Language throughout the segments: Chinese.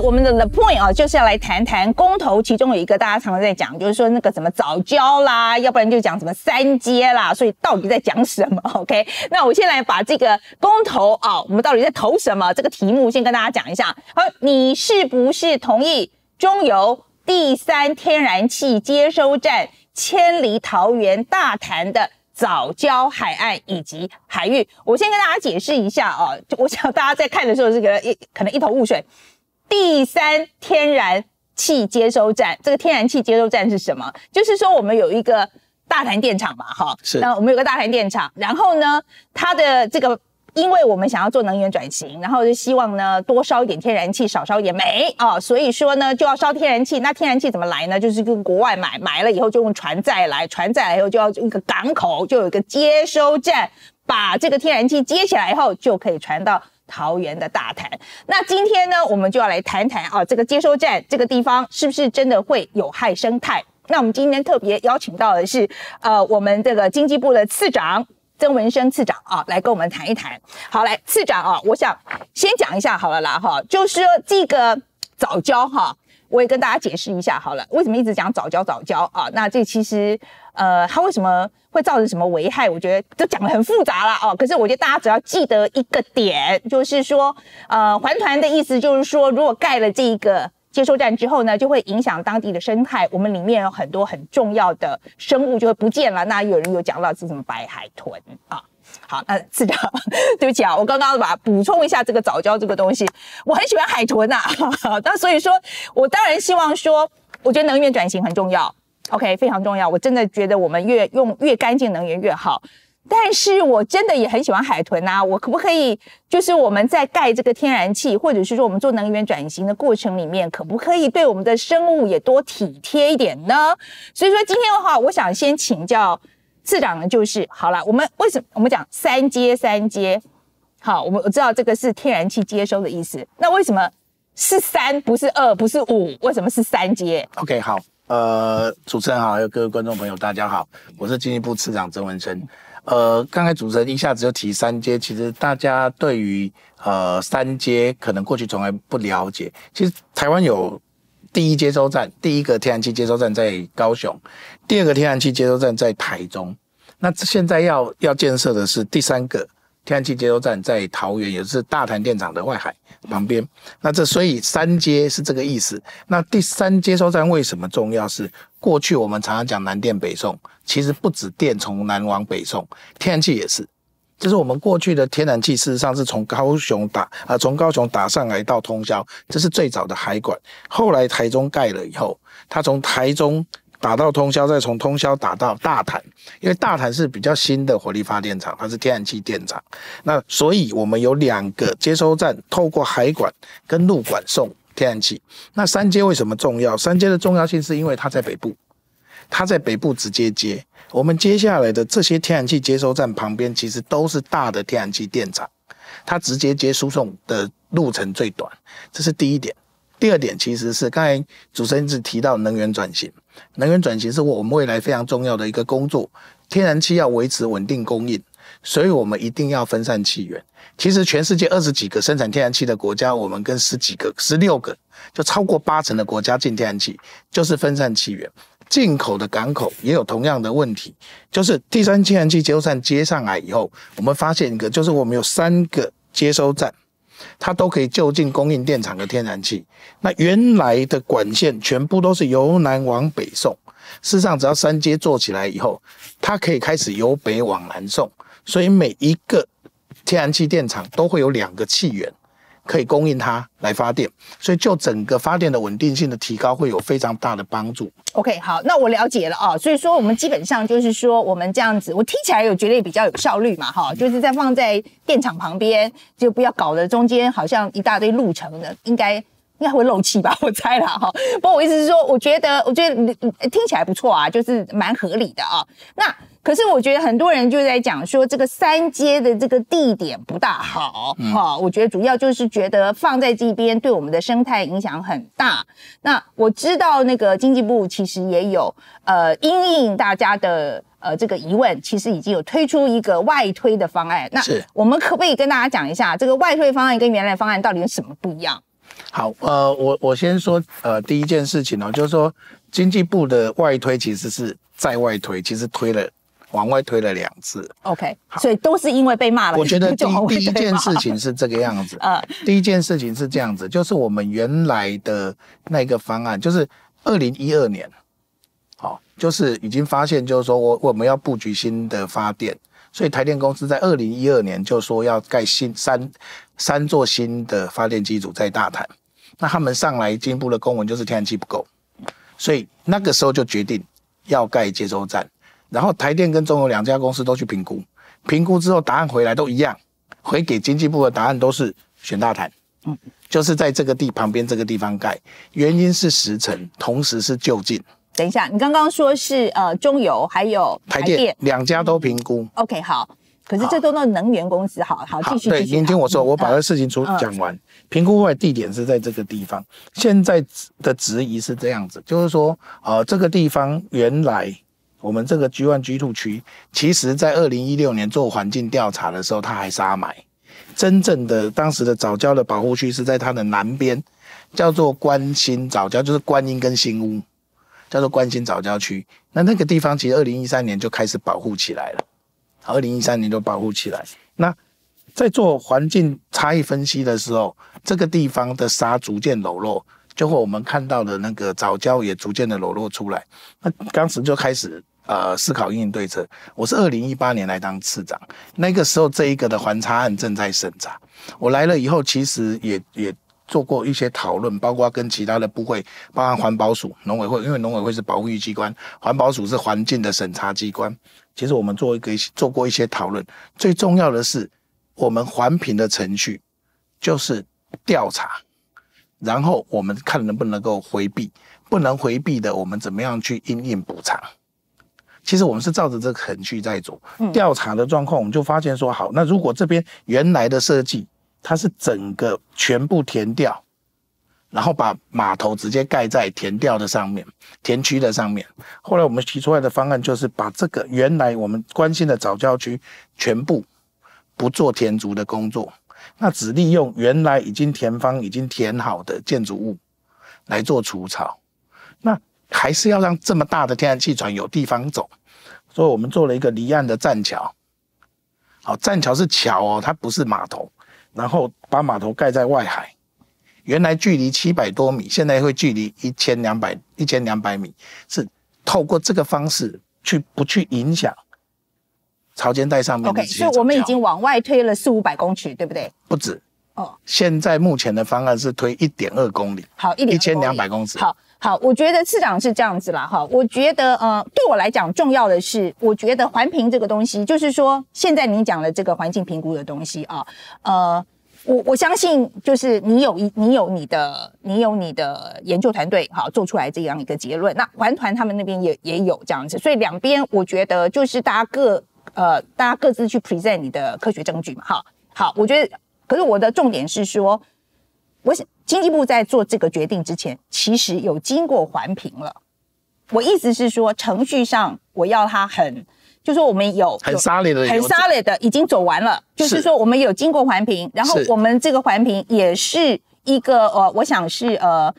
我们的 The Point 啊，就是要来谈谈公投，其中有一个大家常常在讲，就是说那个什么早教啦，要不然就讲什么三阶啦，所以到底在讲什么？OK，那我先来把这个公投啊，我们到底在投什么这个题目先跟大家讲一下。好，你是不是同意中油第三天然气接收站迁离桃园大潭的？早教海岸以及海域，我先跟大家解释一下啊，就我想大家在看的时候是个一可能一头雾水。第三天然气接收站，这个天然气接收站是什么？就是说我们有一个大潭电厂嘛，哈，是。那我们有个大潭电厂，然后呢，它的这个。因为我们想要做能源转型，然后就希望呢多烧一点天然气，少烧一点煤啊，所以说呢就要烧天然气。那天然气怎么来呢？就是跟国外买，买了以后就用船载来，船载来以后就要一个港口，就有一个接收站，把这个天然气接起来以后，就可以传到桃园的大潭。那今天呢，我们就要来谈谈啊，这个接收站这个地方是不是真的会有害生态？那我们今天特别邀请到的是呃，我们这个经济部的次长。曾文生次长啊，来跟我们谈一谈。好，来次长啊，我想先讲一下好了啦哈，就是说这个早教哈，我也跟大家解释一下好了，为什么一直讲早教早教啊？那这其实呃，它为什么会造成什么危害？我觉得都讲的很复杂了哦。可是我觉得大家只要记得一个点，就是说呃，环团的意思就是说，如果盖了这一个。接收站之后呢，就会影响当地的生态。我们里面有很多很重要的生物就会不见了。那有人有讲到是什么白海豚啊？好，那次长，对不起啊，我刚刚把补充一下这个早教这个东西。我很喜欢海豚呐，那所以说我当然希望说，我觉得能源转型很重要，OK，非常重要。我真的觉得我们越用越干净能源越好。但是我真的也很喜欢海豚呐，我可不可以就是我们在盖这个天然气，或者是说我们做能源转型的过程里面，可不可以对我们的生物也多体贴一点呢？所以说今天的话，我想先请教次长呢，就是好了，我们为什么我们讲三阶三阶？好，我们我知道这个是天然气接收的意思，那为什么是三不是二不是五？为什么是三阶？OK，好，呃，主持人好，还有各位观众朋友，大家好，我是经济部次长曾文生。呃，刚才主持人一下子就提三阶，其实大家对于呃三阶可能过去从来不了解。其实台湾有第一接收站，第一个天然气接收站在高雄，第二个天然气接收站在台中，那现在要要建设的是第三个。天然气接收站在桃园，也是大潭电厂的外海旁边。那这所以三接是这个意思。那第三接收站为什么重要？是过去我们常常讲南电北送，其实不止电从南往北送，天然气也是。就是我们过去的天然气，事实上是从高雄打啊，从高雄打上来到通宵，这是最早的海管。后来台中盖了以后，它从台中。打到通宵，再从通宵打到大潭，因为大潭是比较新的火力发电厂，它是天然气电厂。那所以我们有两个接收站，透过海管跟陆管送天然气。那三阶为什么重要？三阶的重要性是因为它在北部，它在北部直接接。我们接下来的这些天然气接收站旁边，其实都是大的天然气电厂，它直接接输送的路程最短，这是第一点。第二点其实是刚才主持人一直提到能源转型，能源转型是我们未来非常重要的一个工作。天然气要维持稳定供应，所以我们一定要分散气源。其实全世界二十几个生产天然气的国家，我们跟十几个、十六个，就超过八成的国家进天然气，就是分散气源。进口的港口也有同样的问题，就是第三天然气接收站接上来以后，我们发现一个，就是我们有三个接收站。它都可以就近供应电厂的天然气。那原来的管线全部都是由南往北送，事实上只要三阶做起来以后，它可以开始由北往南送，所以每一个天然气电厂都会有两个气源。可以供应它来发电，所以就整个发电的稳定性的提高会有非常大的帮助。OK，好，那我了解了啊。所以说我们基本上就是说我们这样子，我听起来有觉得也比较有效率嘛，哈，就是在放在电厂旁边，就不要搞得中间好像一大堆路程的，应该应该会漏气吧？我猜了哈。不过我意思是说，我觉得我觉得听起来不错啊，就是蛮合理的啊。那。可是我觉得很多人就在讲说这个三阶的这个地点不大好，哈，我觉得主要就是觉得放在这边对我们的生态影响很大。那我知道那个经济部其实也有呃因应大家的呃这个疑问，其实已经有推出一个外推的方案。那我们可不可以跟大家讲一下这个外推方案跟原来方案到底有什么不一样？好，呃，我我先说，呃，第一件事情哦，就是说经济部的外推其实是在外推，其实推了往外推了两次。OK，所以都是因为被骂了。我觉得第第一件事情是这个样子，呃，第一件事情是这样子，就是我们原来的那个方案，就是二零一二年，好、就是已经发现，就是说我我们要布局新的发电，所以台电公司在二零一二年就说要盖新三三座新的发电机组在大潭，那他们上来进一步的公文就是天然气不够，所以那个时候就决定要盖接收站，然后台电跟中油两家公司都去评估，评估之后答案回来都一样，回给经济部的答案都是选大潭，嗯，就是在这个地旁边这个地方盖，原因是时程，同时是就近，等一下，你刚刚说是呃中油还有台电两家都评估。OK，好。可是这都是能源公司，好好继续对，您听我说，嗯。我把这事情出嗯讲完。评估后来地点是在这个地方，现在的质疑是这样子，就是说，呃，这个地方原来我们这个 G one G two 区，其实在二零一六年做环境调查的时候，它还沙埋。真正的当时的早教的保护区是在它的南边，叫做关心早教，就是观音跟新屋，叫做关心早教区。那那个地方其实二零一三年就开始保护起来了，二零一三年就保护起来。那在做环境差异分析的时候，这个地方的沙逐渐裸露，就会我们看到的那个早教也逐渐的裸露出来。那当时就开始呃思考应对策。我是二零一八年来当次长，那个时候这一个的环差案正在审查。我来了以后，其实也也做过一些讨论，包括跟其他的部会，包含环保署、农委会，因为农委会是保护机关，环保署是环境的审查机关。其实我们做一个做过一些讨论，最重要的是我们环评的程序就是调查，然后我们看能不能够回避，不能回避的，我们怎么样去因应补偿。其实我们是照着这个程序在走调查的状况，我们就发现说，好，那如果这边原来的设计它是整个全部填掉，然后把码头直接盖在填掉的上面，填区的上面。后来我们提出来的方案就是把这个原来我们关心的早教区全部不做填足的工作，那只利用原来已经填方已经填好的建筑物来做除草。那还是要让这么大的天然气船有地方走，所以我们做了一个离岸的栈桥。好，栈桥是桥哦，它不是码头，然后把码头盖在外海。原来距离七百多米，现在会距离一千两百一千两百米，是透过这个方式去不去影响潮间带上面的 OK，所以我们已经往外推了四五百公尺，对不对？不止。哦，现在目前的方案是推一点二公里，好，一点一千两百公尺。好好，我觉得市长是这样子啦，哈，我觉得呃，对我来讲重要的是，我觉得环评这个东西，就是说现在你讲的这个环境评估的东西啊，呃。我我相信，就是你有一你有你的你有你的研究团队，好做出来这样一个结论。那环团他们那边也也有这样子，所以两边我觉得就是大家各呃大家各自去 present 你的科学证据嘛。好，好，我觉得，可是我的重点是说，我想经济部在做这个决定之前，其实有经过环评了。我意思是说，程序上我要它很，就说我们有很有 solid 的很有 solid 的已经走完了，就是是说我们有经过环评，然后我们这个环评也是一个呃，我想是呃，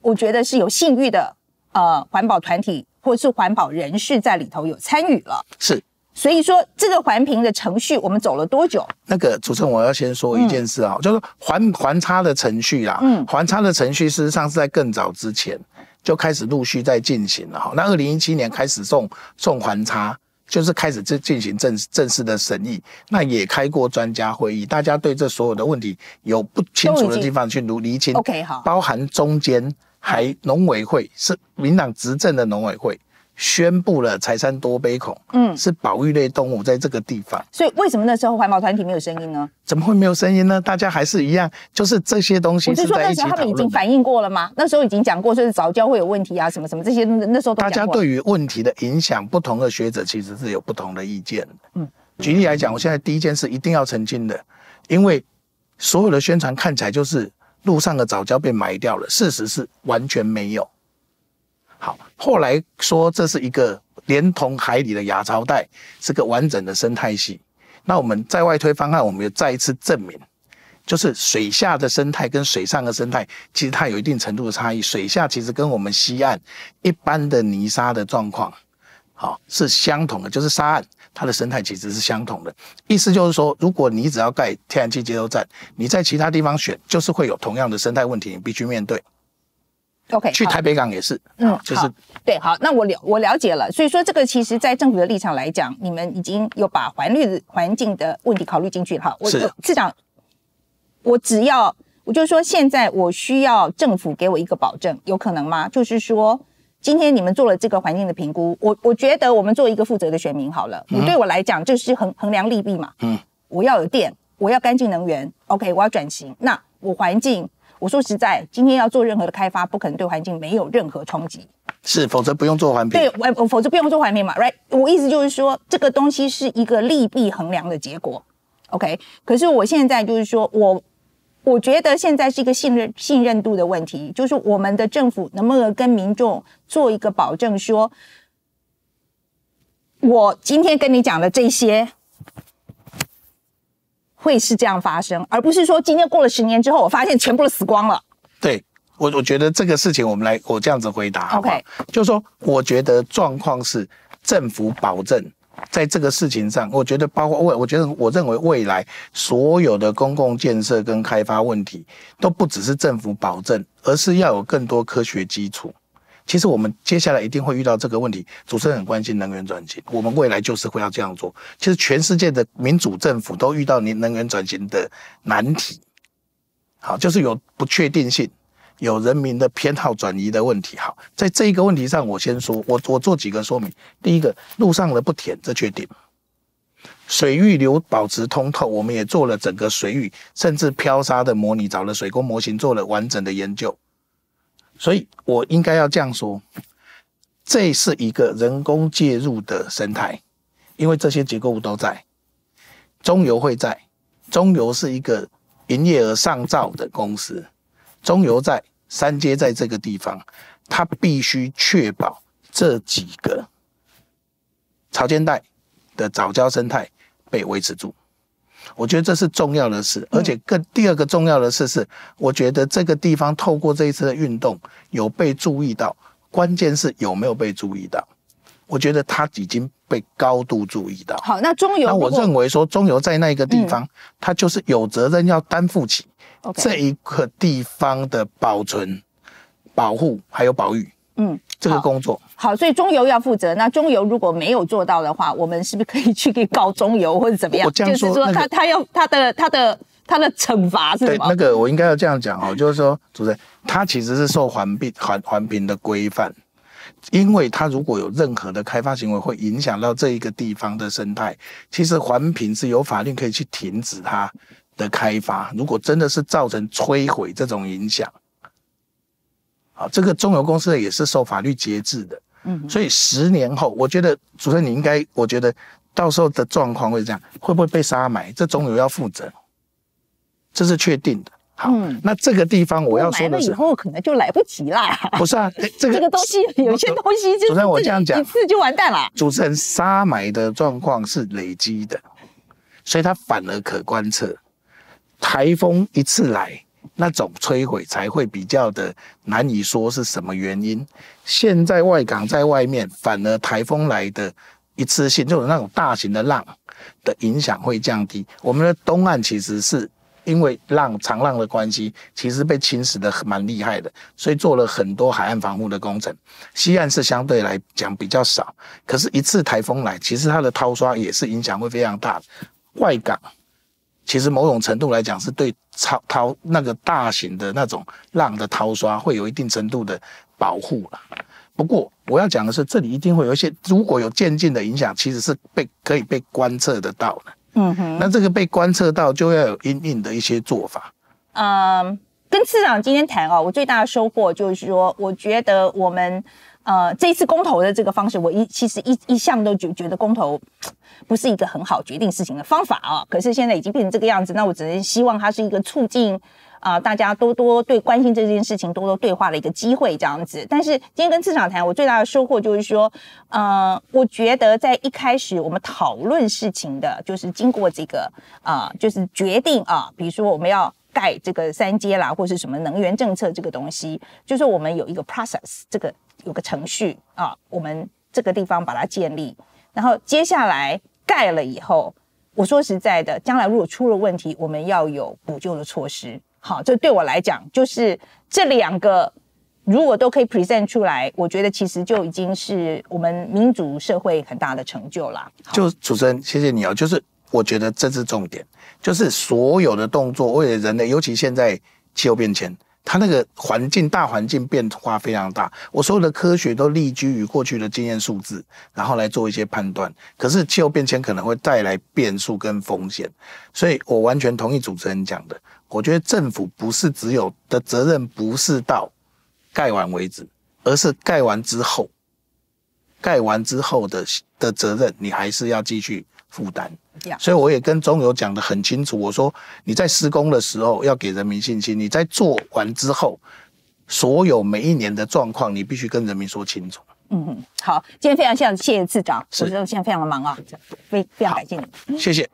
我觉得是有信誉的呃环保团体或是环保人士在里头有参与了。是所以说，这个环评的程序我们走了多久？那个主持人，我要先说一件事啊，就是环环差的程序啦，嗯环差的程序事实上是在更早之前就开始陆续在进行了哈。那二零一七年开始送送环差，就是开始进进行正正式的审议，那也开过专家会议，大家对这所有的问题有不清楚的地方去厘厘清。OK，好包含中间还农委会是民党执政的农委会。宣布了柴山多杯孔，嗯是保育类动物在这个地方，所以为什么那时候环保团体没有声音呢？怎么会没有声音呢？大家还是一样，就是这些东西我是说那时候他们已经。反映过了吗？那时候已经讲过，就是早教会有问题啊，什么什么这些，那时候都大家。对于问题的影响，不同的学者其实是有不同的意见的。嗯，举例来讲，我现在第一件事一定要澄清的，因为所有的宣传看起来就是路上的早教被埋掉了，事实是完全没有。好，后来说这是一个连同海里的亚潮带是个完整的生态系。那我们在外推方案，我们也再一次证明，就是水下的生态跟水上的生态，其实它有一定程度的差异。水下其实跟我们西岸一般的泥沙的状况，好是相同的，就是沙岸它的生态其实是相同的。意思就是说，如果你只要盖天然气接收站，你在其他地方选，就是会有同样的生态问题，你必须面对。OK，去台北港也是，嗯嗯，就是对，好，那我了我了解了。所以说，这个其实，在政府的立场来讲，你们已经有把环绿的环境的问题考虑进去了。哈，我是我市长，我只要，我就说，现在我需要政府给我一个保证，有可能吗？就是说，今天你们做了这个环境的评估，我我觉得我们做一个负责的选民，好了，我对我来讲，就是衡衡量利弊嘛。嗯嗯，我要有电，我要干净能源，OK，我要转型，那我环境。我说实在，今天要做任何的开发，不可能对环境没有任何冲击。是，否则不用做环评。对，我我否则不用做环评嘛，right？我意思就是说，这个东西是一个利弊衡量的结果，OK？可是我现在就是说我我觉得现在是一个信任信任度的问题，就是我们的政府能不能跟民众做一个保证说，我今天跟你讲的这些。会是这样发生，而不是说今天过了十年之后，我发现全部都死光了。对我，我觉得这个事情我们来，我这样子回答好好 OK 就是说，我觉得状况是政府保证在这个事情上，我觉得包括未，我觉得我认为未来所有的公共建设跟开发问题，都不只是政府保证，而是要有更多科学基础。其实我们接下来一定会遇到这个问题。主持人很关心能源转型，我们未来就是会要这样做。其实全世界的民主政府都遇到能能源转型的难题，好，就是有不确定性，有人民的偏好转移的问题。好，在这一个问题上，我先说，我我做几个说明。第一个，路上的不填，这确定。水域流保持通透，我们也做了整个水域，甚至漂沙的模拟，找了水工模型做了完整的研究。所以我应该要这样说，这是一个人工介入的生态，因为这些结构物都在，中油会在，中油是一个营业额上兆的公司，中油在三阶在这个地方，它必须确保这几个潮间带的早教生态被维持住。我觉得这是重要的事，而且更第二个重要的事是，我觉得这个地方透过这一次的运动有被注意到，关键是有没有被注意到。我觉得它已经被高度注意到。好，那中油那我认为说，中油在那个地方，它就是有责任要担负起这一个地方的保存、保护还有保育。嗯这个工作。好，所以中油要负责。那中油如果没有做到的话，我们是不是可以去给告中油或者怎么样？我这样就是说说那个他他要他的他的他的惩罚是什对，么那？个我应该要这样讲哦，就是说，主持人，他其实是受环评环环评的规范，因为它如果有任何的开发行为会影响到这一个地方的生态，其实环评是有法律可以去停止它的开发。如果真的是造成摧毁这种影响，好，这个中油公司也是受法律节制的。嗯，所以十年后，我觉得主持人你应该，我觉得到时候的状况会这样，会不会被杀埋？这中油要负责，这是确定的。好，嗯那这个地方我要说的是，以后可能就来不及啦。不是啊？诶这个 这个东西有些东西就是主持人我这样讲一次就完蛋了。主持人杀埋的状况是累积的，所以它反而可观测。台风一次来，那种摧毁才会比较的难以说是什么原因。现在外港在外面，反而台风来的一次性，就是那种大型的浪的影响会降低。我们的东岸其实是因为浪长浪的关系，其实被侵蚀的蛮厉害的，所以做了很多海岸防护的工程。西岸是相对来讲比较少，可是，一次台风来，其实它的掏刷也是影响会非常大。外港其实某种程度来讲，是对掏掏那个大型的那种浪的淘刷会有一定程度的保护了。不过我要讲的是，这里一定会有一些，如果有渐进的影响，其实是被可以被观测得到的。嗯哼，那这个被观测到，就要有因应的一些做法。嗯，跟次长今天谈哦，我最大的收获就是说，我觉得我们呃这一次公投的这个方式，我一其实一一向都觉觉得公投不是一个很好决定事情的方法啊。可是现在已经变成这个样子，那我只能希望它是一个促进啊、大家多多对关心这件事情多多对话的一个机会，这样子。但是今天跟市场谈，我最大的收获就是说，呃，我觉得在一开始我们讨论事情的，就是经过这个啊、就是决定啊，比如说我们要。盖这个三阶啦，或是什么能源政策这个东西，就是我们有一个 process，这个有个程序啊，我们这个地方把它建立，然后接下来盖了以后，我说实在的，将来如果出了问题，我们要有补救的措施。好，这对我来讲，就是这两个如果都可以 present 出来，我觉得其实就已经是我们民主社会很大的成就了。就主持人，谢谢你哦。就是我觉得这是重点，就是所有的动作为了人类，尤其现在气候变迁，它那个环境大环境变化非常大，我所有的科学都立居于过去的经验数字，然后来做一些判断。可是气候变迁可能会带来变数跟风险，所以我完全同意主持人讲的。我觉得政府不是只有的责任，不是到盖完为止，而是盖完之后，盖完之后的的责任，你还是要继续负担。所以我也跟中油讲得很清楚，我说你在施工的时候要给人民信心，你在做完之后，所有每一年的状况，你必须跟人民说清楚。嗯嗯，好，今天非常谢谢次长，是我知道现在非常的忙啊，非非常感谢你。谢谢。